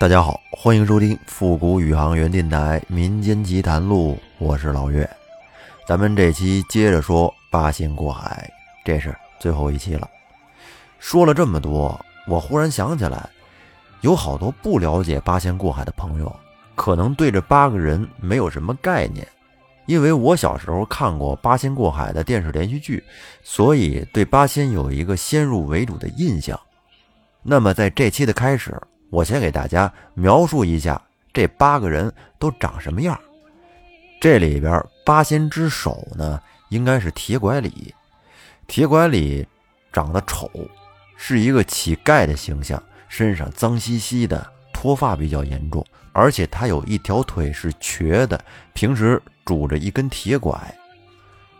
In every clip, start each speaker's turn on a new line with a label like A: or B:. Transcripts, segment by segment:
A: 大家好，欢迎收听复古宇航员电台民间奇谈录，我是老岳。咱们这期接着说八仙过海，这是最后一期了。说了这么多，我忽然想起来，有好多不了解八仙过海的朋友，可能对这八个人没有什么概念。因为我小时候看过八仙过海的电视连续剧，所以对八仙有一个先入为主的印象。那么在这期的开始。我先给大家描述一下这八个人都长什么样。这里边八仙之首呢，应该是铁拐李。铁拐李长得丑，是一个乞丐的形象，身上脏兮兮的，脱发比较严重，而且他有一条腿是瘸的，平时拄着一根铁拐。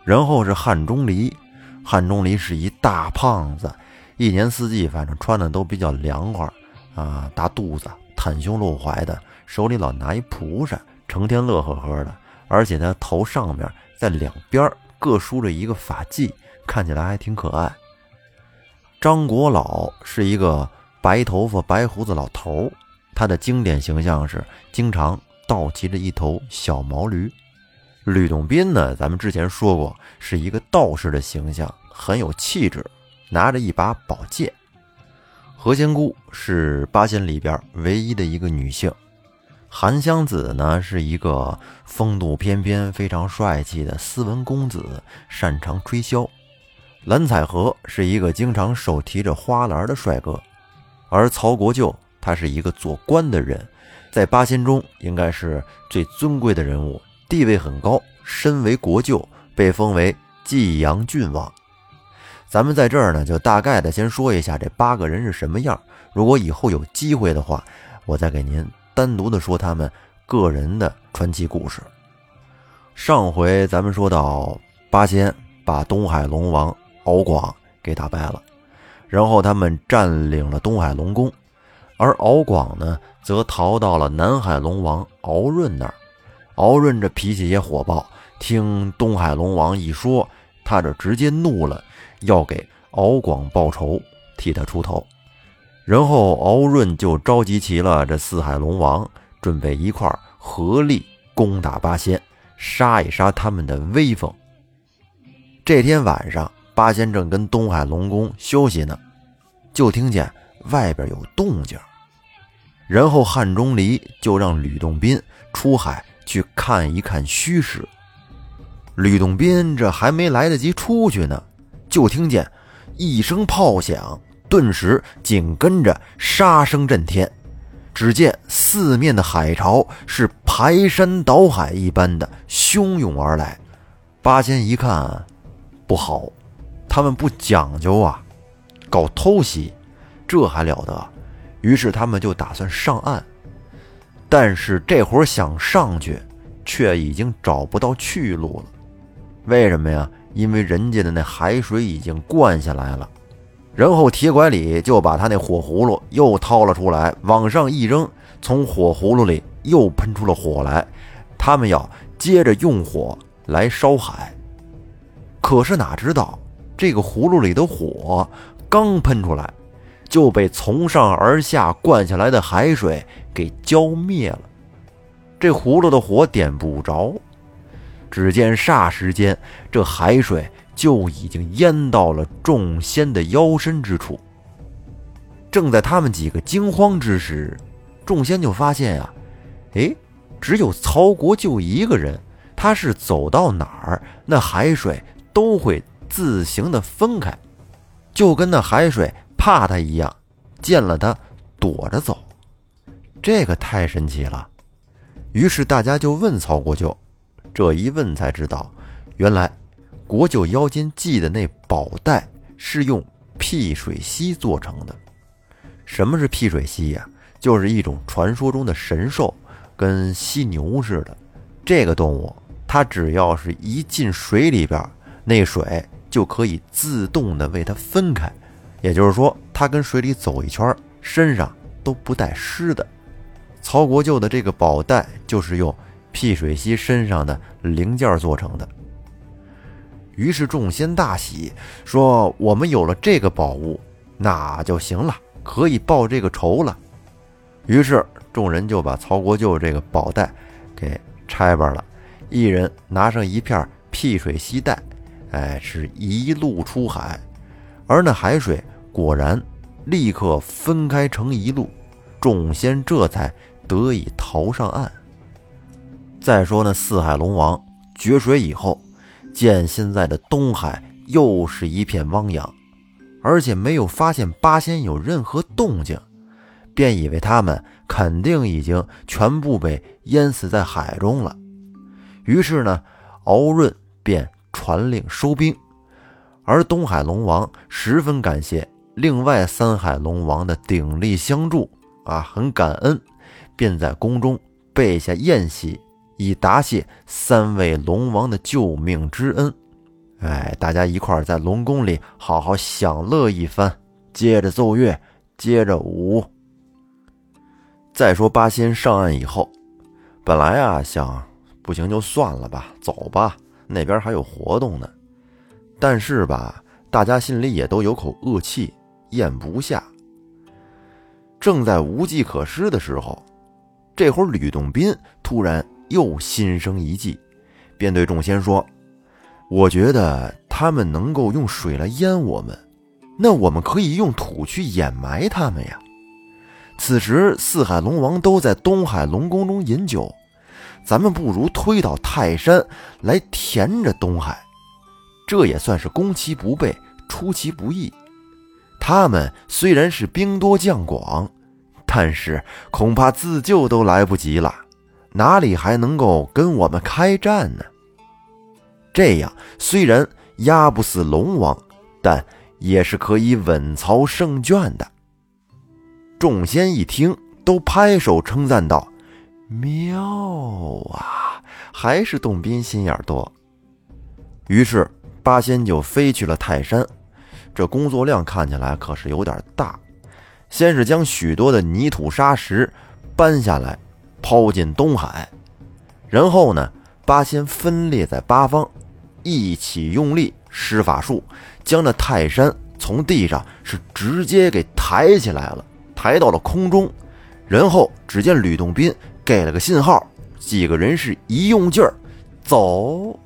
A: 然后是汉钟离，汉钟离是一大胖子，一年四季反正穿的都比较凉快。啊，大肚子，袒胸露怀的，手里老拿一蒲扇，成天乐呵呵的。而且他头上面在两边各梳着一个发髻，看起来还挺可爱。张国老是一个白头发、白胡子老头，他的经典形象是经常倒骑着一头小毛驴。吕洞宾呢，咱们之前说过，是一个道士的形象，很有气质，拿着一把宝剑。何仙姑是八仙里边唯一的一个女性，韩湘子呢是一个风度翩翩、非常帅气的斯文公子，擅长吹箫。蓝采和是一个经常手提着花篮的帅哥，而曹国舅他是一个做官的人，在八仙中应该是最尊贵的人物，地位很高，身为国舅，被封为济阳郡王。咱们在这儿呢，就大概的先说一下这八个人是什么样。如果以后有机会的话，我再给您单独的说他们个人的传奇故事。上回咱们说到八仙把东海龙王敖广给打败了，然后他们占领了东海龙宫，而敖广呢，则逃到了南海龙王敖润那儿。敖润这脾气也火爆，听东海龙王一说，他这直接怒了。要给敖广报仇，替他出头，然后敖润就召集齐了这四海龙王，准备一块合力攻打八仙，杀一杀他们的威风。这天晚上，八仙正跟东海龙宫休息呢，就听见外边有动静，然后汉钟离就让吕洞宾出海去看一看虚实。吕洞宾这还没来得及出去呢。就听见一声炮响，顿时紧跟着杀声震天。只见四面的海潮是排山倒海一般的汹涌而来。八仙一看不好，他们不讲究啊，搞偷袭，这还了得？于是他们就打算上岸，但是这会儿想上去，却已经找不到去路了。为什么呀？因为人家的那海水已经灌下来了，然后铁拐李就把他那火葫芦又掏了出来，往上一扔，从火葫芦里又喷出了火来。他们要接着用火来烧海，可是哪知道这个葫芦里的火刚喷出来，就被从上而下灌下来的海水给浇灭了。这葫芦的火点不着。只见霎时间，这海水就已经淹到了众仙的腰身之处。正在他们几个惊慌之时，众仙就发现啊，哎，只有曹国舅一个人，他是走到哪儿，那海水都会自行的分开，就跟那海水怕他一样，见了他躲着走。这个太神奇了。于是大家就问曹国舅。这一问才知道，原来国舅腰间系的那宝带是用辟水犀做成的。什么是辟水犀呀？就是一种传说中的神兽，跟犀牛似的。这个动物，它只要是一进水里边，那水就可以自动的为它分开。也就是说，它跟水里走一圈，身上都不带湿的。曹国舅的这个宝带就是用。辟水溪身上的零件做成的。于是众仙大喜，说：“我们有了这个宝物，那就行了，可以报这个仇了。”于是众人就把曹国舅这个宝袋给拆吧了，一人拿上一片辟水溪袋，哎，是一路出海。而那海水果然立刻分开成一路，众仙这才得以逃上岸。再说那四海龙王决水以后，见现在的东海又是一片汪洋，而且没有发现八仙有任何动静，便以为他们肯定已经全部被淹死在海中了。于是呢，敖润便传令收兵，而东海龙王十分感谢另外三海龙王的鼎力相助啊，很感恩，便在宫中备下宴席。以答谢三位龙王的救命之恩，哎，大家一块儿在龙宫里好好享乐一番，接着奏乐，接着舞。再说八仙上岸以后，本来啊想不行就算了吧，走吧，那边还有活动呢。但是吧，大家心里也都有口恶气，咽不下。正在无计可施的时候，这会儿吕洞宾突然。又心生一计，便对众仙说：“我觉得他们能够用水来淹我们，那我们可以用土去掩埋他们呀。”此时四海龙王都在东海龙宫中饮酒，咱们不如推倒泰山来填着东海，这也算是攻其不备，出其不意。他们虽然是兵多将广，但是恐怕自救都来不及了。哪里还能够跟我们开战呢？这样虽然压不死龙王，但也是可以稳操胜券的。众仙一听，都拍手称赞道：“妙啊！还是洞宾心眼多。”于是八仙就飞去了泰山。这工作量看起来可是有点大。先是将许多的泥土沙石搬下来。抛进东海，然后呢，八仙分列在八方，一起用力施法术，将那泰山从地上是直接给抬起来了，抬到了空中。然后只见吕洞宾给了个信号，几个人是一用劲儿，走，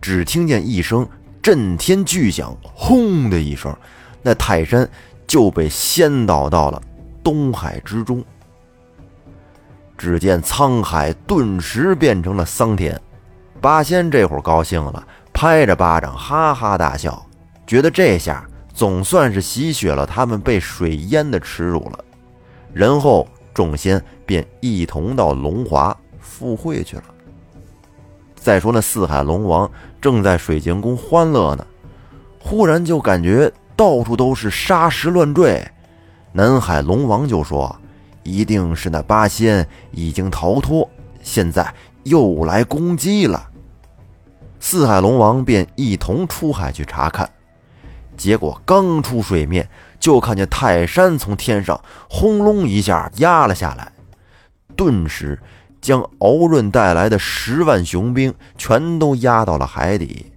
A: 只听见一声震天巨响，轰的一声，那泰山就被掀倒到了东海之中。只见沧海顿时变成了桑田，八仙这会儿高兴了，拍着巴掌哈哈大笑，觉得这下总算是洗雪了他们被水淹的耻辱了。然后众仙便一同到龙华赴会去了。再说那四海龙王正在水晶宫欢乐呢，忽然就感觉到处都是沙石乱坠，南海龙王就说。一定是那八仙已经逃脱，现在又来攻击了。四海龙王便一同出海去查看，结果刚出水面，就看见泰山从天上轰隆一下压了下来，顿时将敖润带来的十万雄兵全都压到了海底，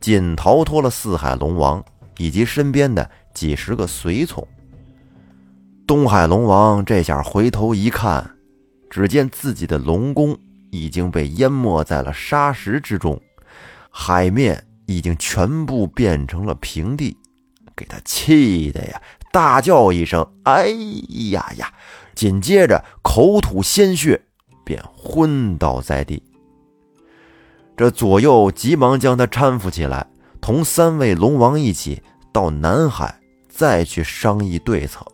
A: 仅逃脱了四海龙王以及身边的几十个随从。东海龙王这下回头一看，只见自己的龙宫已经被淹没在了沙石之中，海面已经全部变成了平地，给他气的呀，大叫一声：“哎呀呀！”紧接着口吐鲜血，便昏倒在地。这左右急忙将他搀扶起来，同三位龙王一起到南海，再去商议对策。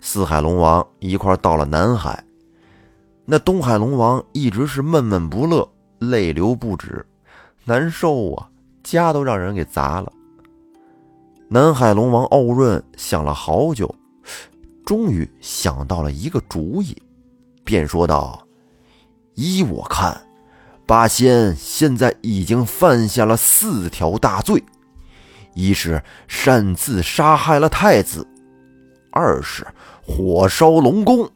A: 四海龙王一块到了南海，那东海龙王一直是闷闷不乐，泪流不止，难受啊，家都让人给砸了。南海龙王敖润想了好久，终于想到了一个主意，便说道：“依我看，八仙现在已经犯下了四条大罪，一是擅自杀害了太子。”二是火烧龙宫，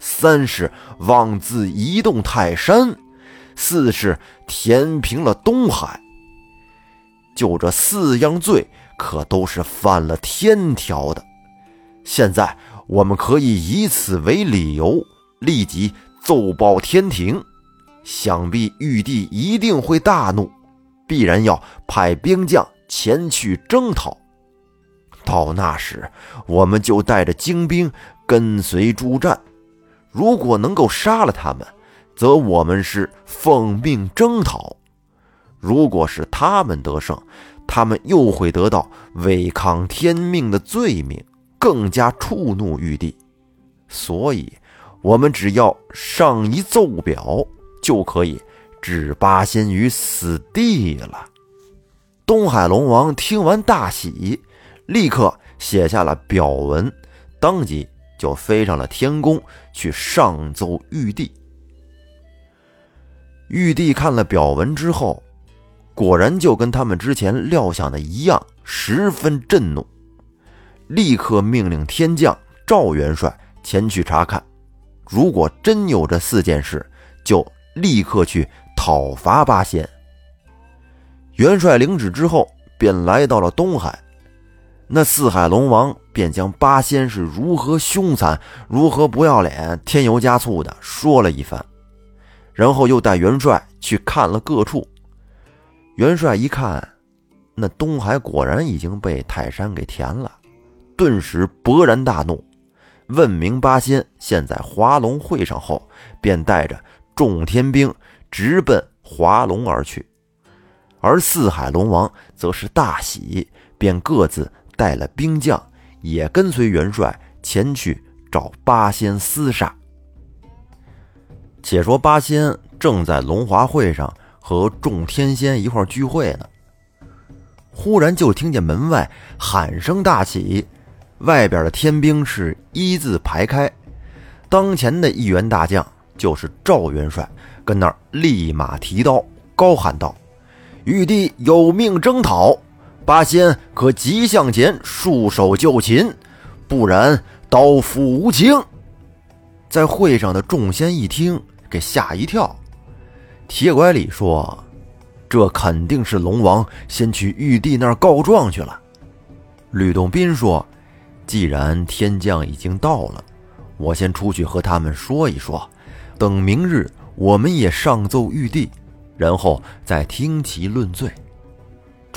A: 三是妄自移动泰山，四是填平了东海。就这四样罪，可都是犯了天条的。现在我们可以以此为理由，立即奏报天庭。想必玉帝一定会大怒，必然要派兵将前去征讨。到那时，我们就带着精兵跟随助战。如果能够杀了他们，则我们是奉命征讨；如果是他们得胜，他们又会得到违抗天命的罪名，更加触怒玉帝。所以，我们只要上一奏表。就可以置八仙于死地了。东海龙王听完大喜，立刻写下了表文，当即就飞上了天宫去上奏玉帝。玉帝看了表文之后，果然就跟他们之前料想的一样，十分震怒，立刻命令天将赵元帅前去查看。如果真有这四件事，就。立刻去讨伐八仙。元帅领旨之后，便来到了东海。那四海龙王便将八仙是如何凶残、如何不要脸、添油加醋的说了一番，然后又带元帅去看了各处。元帅一看，那东海果然已经被泰山给填了，顿时勃然大怒，问明八仙现在华龙会上后，便带着。众天兵直奔华龙而去，而四海龙王则是大喜，便各自带了兵将，也跟随元帅前去找八仙厮杀。且说八仙正在龙华会上和众天仙一块聚会呢，忽然就听见门外喊声大起，外边的天兵是一字排开，当前的一员大将。就是赵元帅，跟那儿立马提刀，高喊道：“玉帝有命征讨，八仙可急向前，束手就擒，不然刀斧无情。”在会上的众仙一听，给吓一跳。铁拐李说：“这肯定是龙王先去玉帝那儿告状去了。”吕洞宾说：“既然天将已经到了，我先出去和他们说一说。”等明日，我们也上奏玉帝，然后再听其论罪。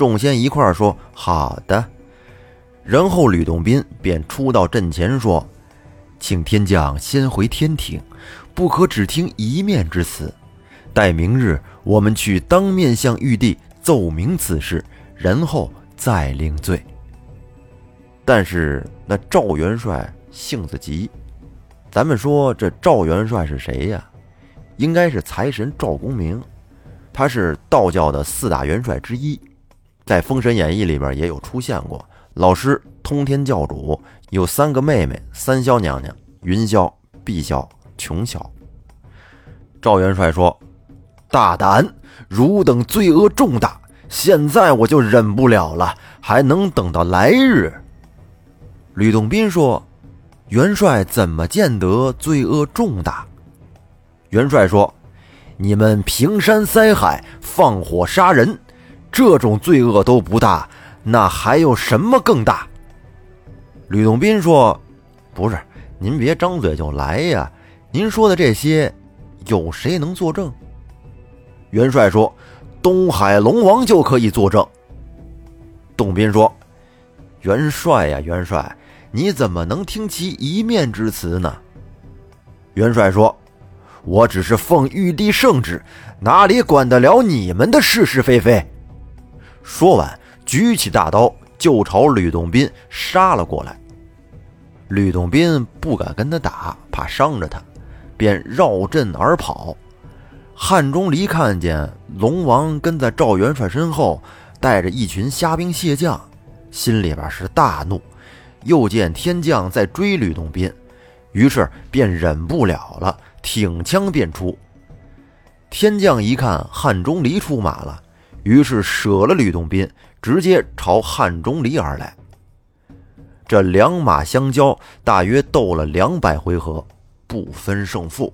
A: 众仙一块说：“好的。”然后吕洞宾便出到阵前说：“请天将先回天庭，不可只听一面之词。待明日，我们去当面向玉帝奏明此事，然后再领罪。”但是那赵元帅性子急。咱们说这赵元帅是谁呀？应该是财神赵公明，他是道教的四大元帅之一，在《封神演义》里边也有出现过。老师通天教主有三个妹妹：三霄娘娘、云霄、碧霄、琼霄。赵元帅说：“大胆！汝等罪恶重大，现在我就忍不了了，还能等到来日？”吕洞宾说。元帅怎么见得罪恶重大？元帅说：“你们平山塞海、放火杀人，这种罪恶都不大，那还有什么更大？”吕洞宾说：“不是，您别张嘴就来呀！您说的这些，有谁能作证？”元帅说：“东海龙王就可以作证。”洞宾说：“元帅呀，元帅。”你怎么能听其一面之词呢？元帅说：“我只是奉玉帝圣旨，哪里管得了你们的是是非非？”说完，举起大刀就朝吕洞宾杀了过来。吕洞宾不敢跟他打，怕伤着他，便绕阵而跑。汉钟离看见龙王跟在赵元帅身后，带着一群虾兵蟹将，心里边是大怒。又见天将在追吕洞宾，于是便忍不了了，挺枪便出。天将一看汉钟离出马了，于是舍了吕洞宾，直接朝汉钟离而来。这两马相交，大约斗了两百回合，不分胜负。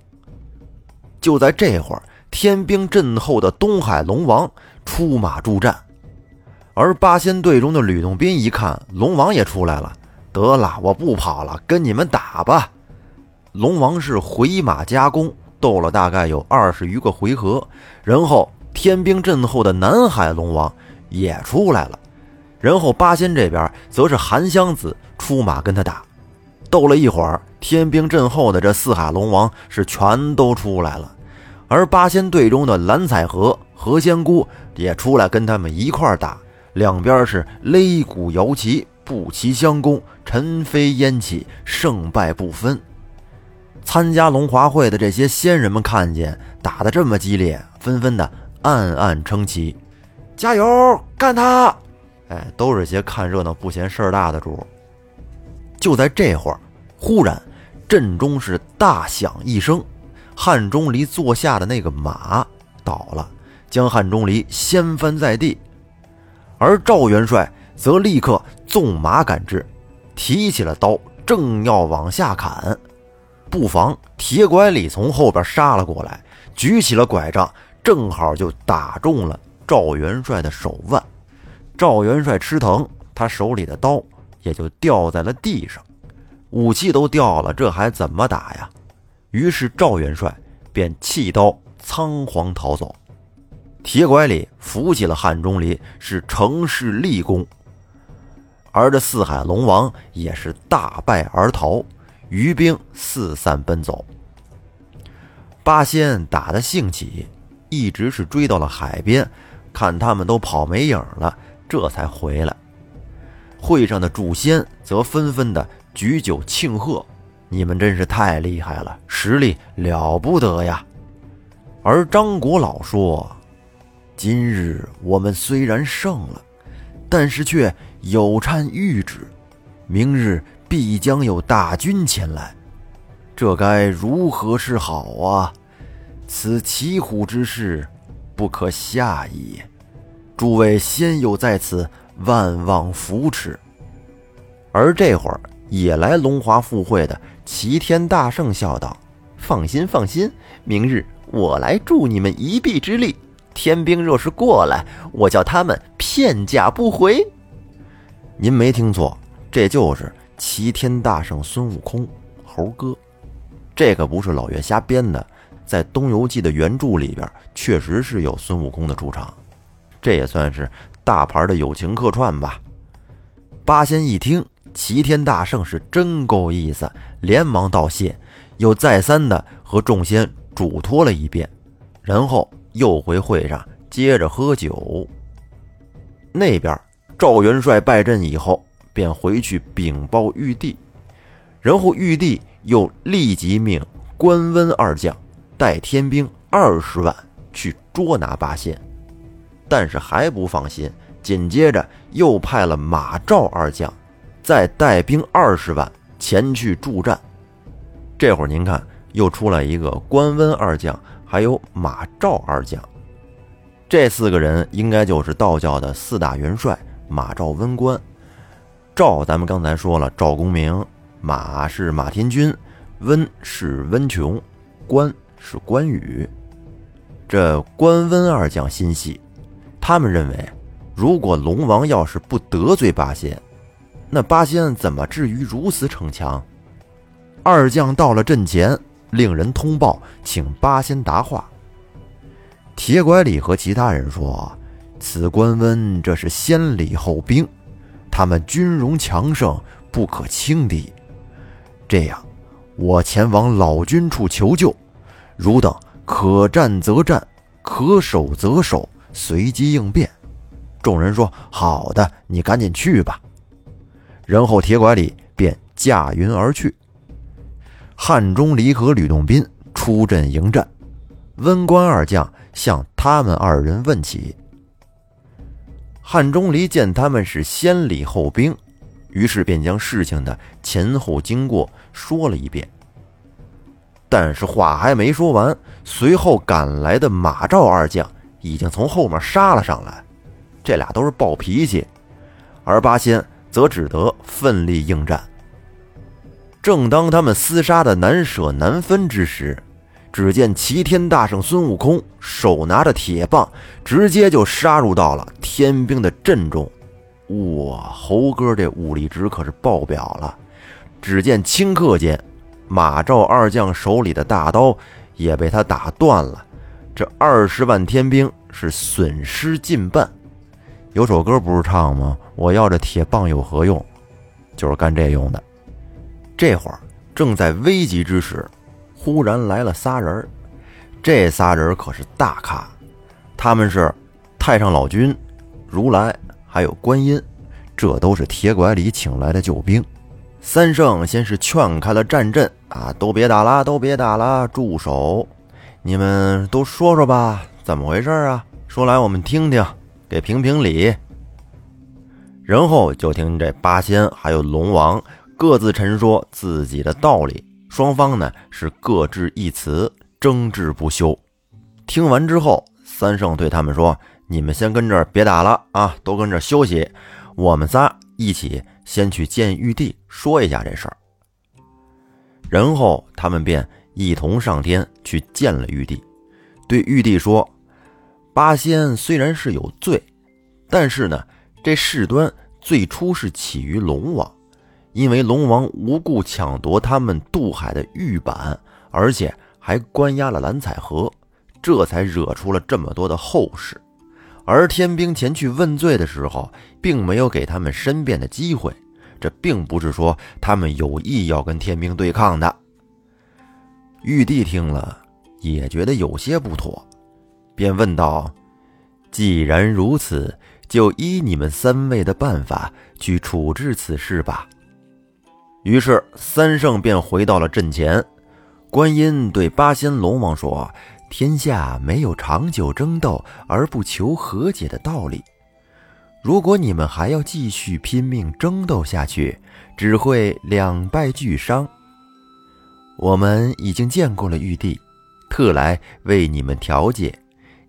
A: 就在这会儿，天兵阵后的东海龙王出马助战，而八仙队中的吕洞宾一看龙王也出来了。得了，我不跑了，跟你们打吧。龙王是回马加弓，斗了大概有二十余个回合，然后天兵阵后的南海龙王也出来了，然后八仙这边则是韩湘子出马跟他打，斗了一会儿，天兵阵后的这四海龙王是全都出来了，而八仙队中的蓝采和、何仙姑也出来跟他们一块打，两边是擂鼓摇旗，步齐相攻，尘飞烟起，胜败不分。参加龙华会的这些仙人们看见打得这么激烈，纷纷的暗暗称奇：“加油，干他！”哎，都是些看热闹不嫌事儿大的主。就在这会儿，忽然阵中是大响一声，汉钟离坐下的那个马倒了，将汉钟离掀翻在地，而赵元帅则立刻纵马赶至，提起了刀，正要往下砍。不妨，铁拐李从后边杀了过来，举起了拐杖，正好就打中了赵元帅的手腕。赵元帅吃疼，他手里的刀也就掉在了地上，武器都掉了，这还怎么打呀？于是赵元帅便弃刀仓皇逃走。铁拐李扶起了汉钟离，是乘势立功，而这四海龙王也是大败而逃。余兵四散奔走，八仙打的兴起，一直是追到了海边，看他们都跑没影了，这才回来。会上的主仙则纷纷的举酒庆贺：“你们真是太厉害了，实力了不得呀！”而张国老说：“今日我们虽然胜了，但是却有颤玉旨，明日。”必将有大军前来，这该如何是好啊？此骑虎之事，不可下也。诸位先友在此，万望扶持。而这会儿也来龙华赴会的齐天大圣笑道：“放心，放心，明日我来助你们一臂之力。天兵若是过来，我叫他们片甲不回。”您没听错，这就是。齐天大圣孙悟空，猴哥，这可不是老岳瞎编的，在《东游记》的原著里边，确实是有孙悟空的出场，这也算是大牌的友情客串吧。八仙一听齐天大圣是真够意思，连忙道谢，又再三的和众仙嘱托了一遍，然后又回会上接着喝酒。那边赵元帅败阵以后。便回去禀报玉帝，然后玉帝又立即命关温二将带天兵二十万去捉拿八仙，但是还不放心，紧接着又派了马赵二将再带兵二十万前去助战。这会儿您看，又出来一个关温二将，还有马赵二将，这四个人应该就是道教的四大元帅马赵温关。赵，咱们刚才说了，赵公明，马是马天君，温是温琼，关是关羽。这关温二将心细，他们认为，如果龙王要是不得罪八仙，那八仙怎么至于如此逞强？二将到了阵前，令人通报，请八仙答话。铁拐李和其他人说：“此关温，这是先礼后兵。”他们军容强盛，不可轻敌。这样，我前往老君处求救，汝等可战则战，可守则守，随机应变。众人说：“好的，你赶紧去吧。”然后铁拐李便驾云而去。汉钟离和吕洞宾出阵迎战，温关二将向他们二人问起。汉钟离见他们是先礼后兵，于是便将事情的前后经过说了一遍。但是话还没说完，随后赶来的马赵二将已经从后面杀了上来。这俩都是暴脾气，而八仙则只得奋力应战。正当他们厮杀的难舍难分之时，只见齐天大圣孙悟空手拿着铁棒，直接就杀入到了天兵的阵中。哇，猴哥这武力值可是爆表了。只见顷刻间，马赵二将手里的大刀也被他打断了。这二十万天兵是损失近半。有首歌不是唱吗？我要这铁棒有何用？就是干这用的。这会儿正在危急之时，忽然来了仨人儿这仨人可是大咖，他们是太上老君、如来还有观音，这都是铁拐李请来的救兵。三圣先是劝开了战阵啊，都别打了，都别打了，住手！你们都说说吧，怎么回事啊？说来我们听听，给评评理。然后就听这八仙还有龙王各自陈说自己的道理，双方呢是各执一词，争执不休。听完之后，三圣对他们说：“你们先跟这儿别打了啊，都跟这儿休息。我们仨一起先去见玉帝，说一下这事儿。”然后他们便。一同上天去见了玉帝，对玉帝说：“八仙虽然是有罪，但是呢，这事端最初是起于龙王，因为龙王无故抢夺他们渡海的玉板，而且还关押了蓝采和，这才惹出了这么多的后事。而天兵前去问罪的时候，并没有给他们申辩的机会，这并不是说他们有意要跟天兵对抗的。”玉帝听了，也觉得有些不妥，便问道：“既然如此，就依你们三位的办法去处置此事吧。”于是三圣便回到了阵前。观音对八仙龙王说：“天下没有长久争斗而不求和解的道理。如果你们还要继续拼命争斗下去，只会两败俱伤。”我们已经见过了玉帝，特来为你们调解，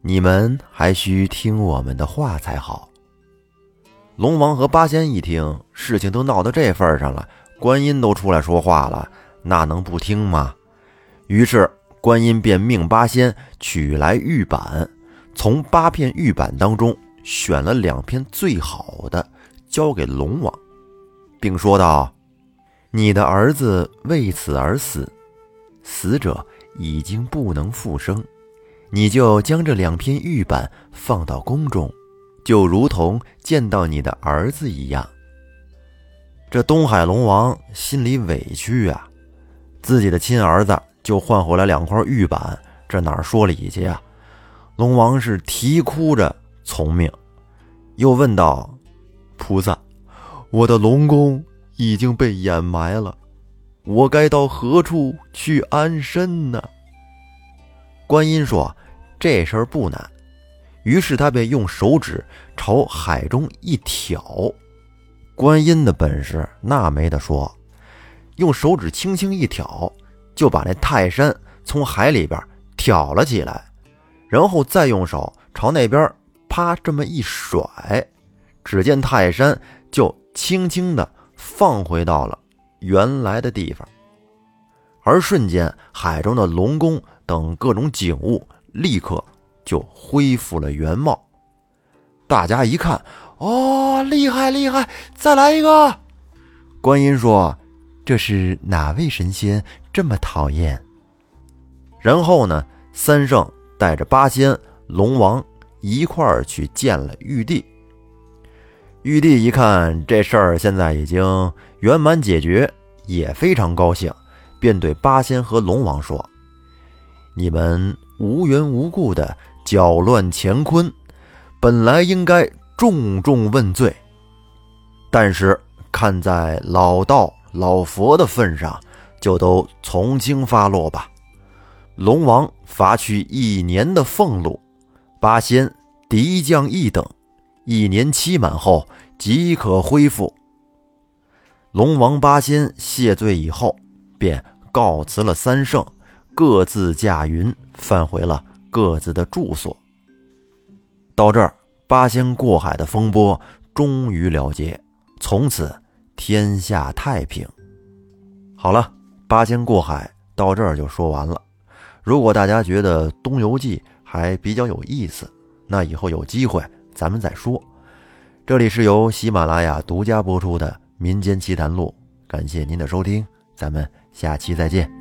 A: 你们还需听我们的话才好。龙王和八仙一听，事情都闹到这份上了，观音都出来说话了，那能不听吗？于是观音便命八仙取来玉板，从八片玉板当中选了两片最好的，交给龙王，并说道：“你的儿子为此而死。”死者已经不能复生，你就将这两片玉板放到宫中，就如同见到你的儿子一样。这东海龙王心里委屈啊，自己的亲儿子就换回来两块玉板，这哪说理去啊？龙王是啼哭着从命，又问道：“菩萨，我的龙宫已经被掩埋了。”我该到何处去安身呢？观音说：“这事儿不难。”于是他便用手指朝海中一挑。观音的本事那没得说，用手指轻轻一挑，就把那泰山从海里边挑了起来，然后再用手朝那边啪这么一甩，只见泰山就轻轻的放回到了。原来的地方，而瞬间，海中的龙宫等各种景物立刻就恢复了原貌。大家一看，哦，厉害厉害！再来一个。观音说：“这是哪位神仙这么讨厌？”然后呢，三圣带着八仙、龙王一块儿去见了玉帝。玉帝一看这事儿现在已经圆满解决，也非常高兴，便对八仙和龙王说：“你们无缘无故的搅乱乾坤，本来应该重重问罪。但是看在老道老佛的份上，就都从轻发落吧。龙王罚去一年的俸禄，八仙敌将一等。”一年期满后即可恢复。龙王八仙谢罪以后，便告辞了三圣，各自驾云返回了各自的住所。到这儿，八仙过海的风波终于了结，从此天下太平。好了，八仙过海到这儿就说完了。如果大家觉得《东游记》还比较有意思，那以后有机会。咱们再说，这里是由喜马拉雅独家播出的《民间奇谈录》，感谢您的收听，咱们下期再见。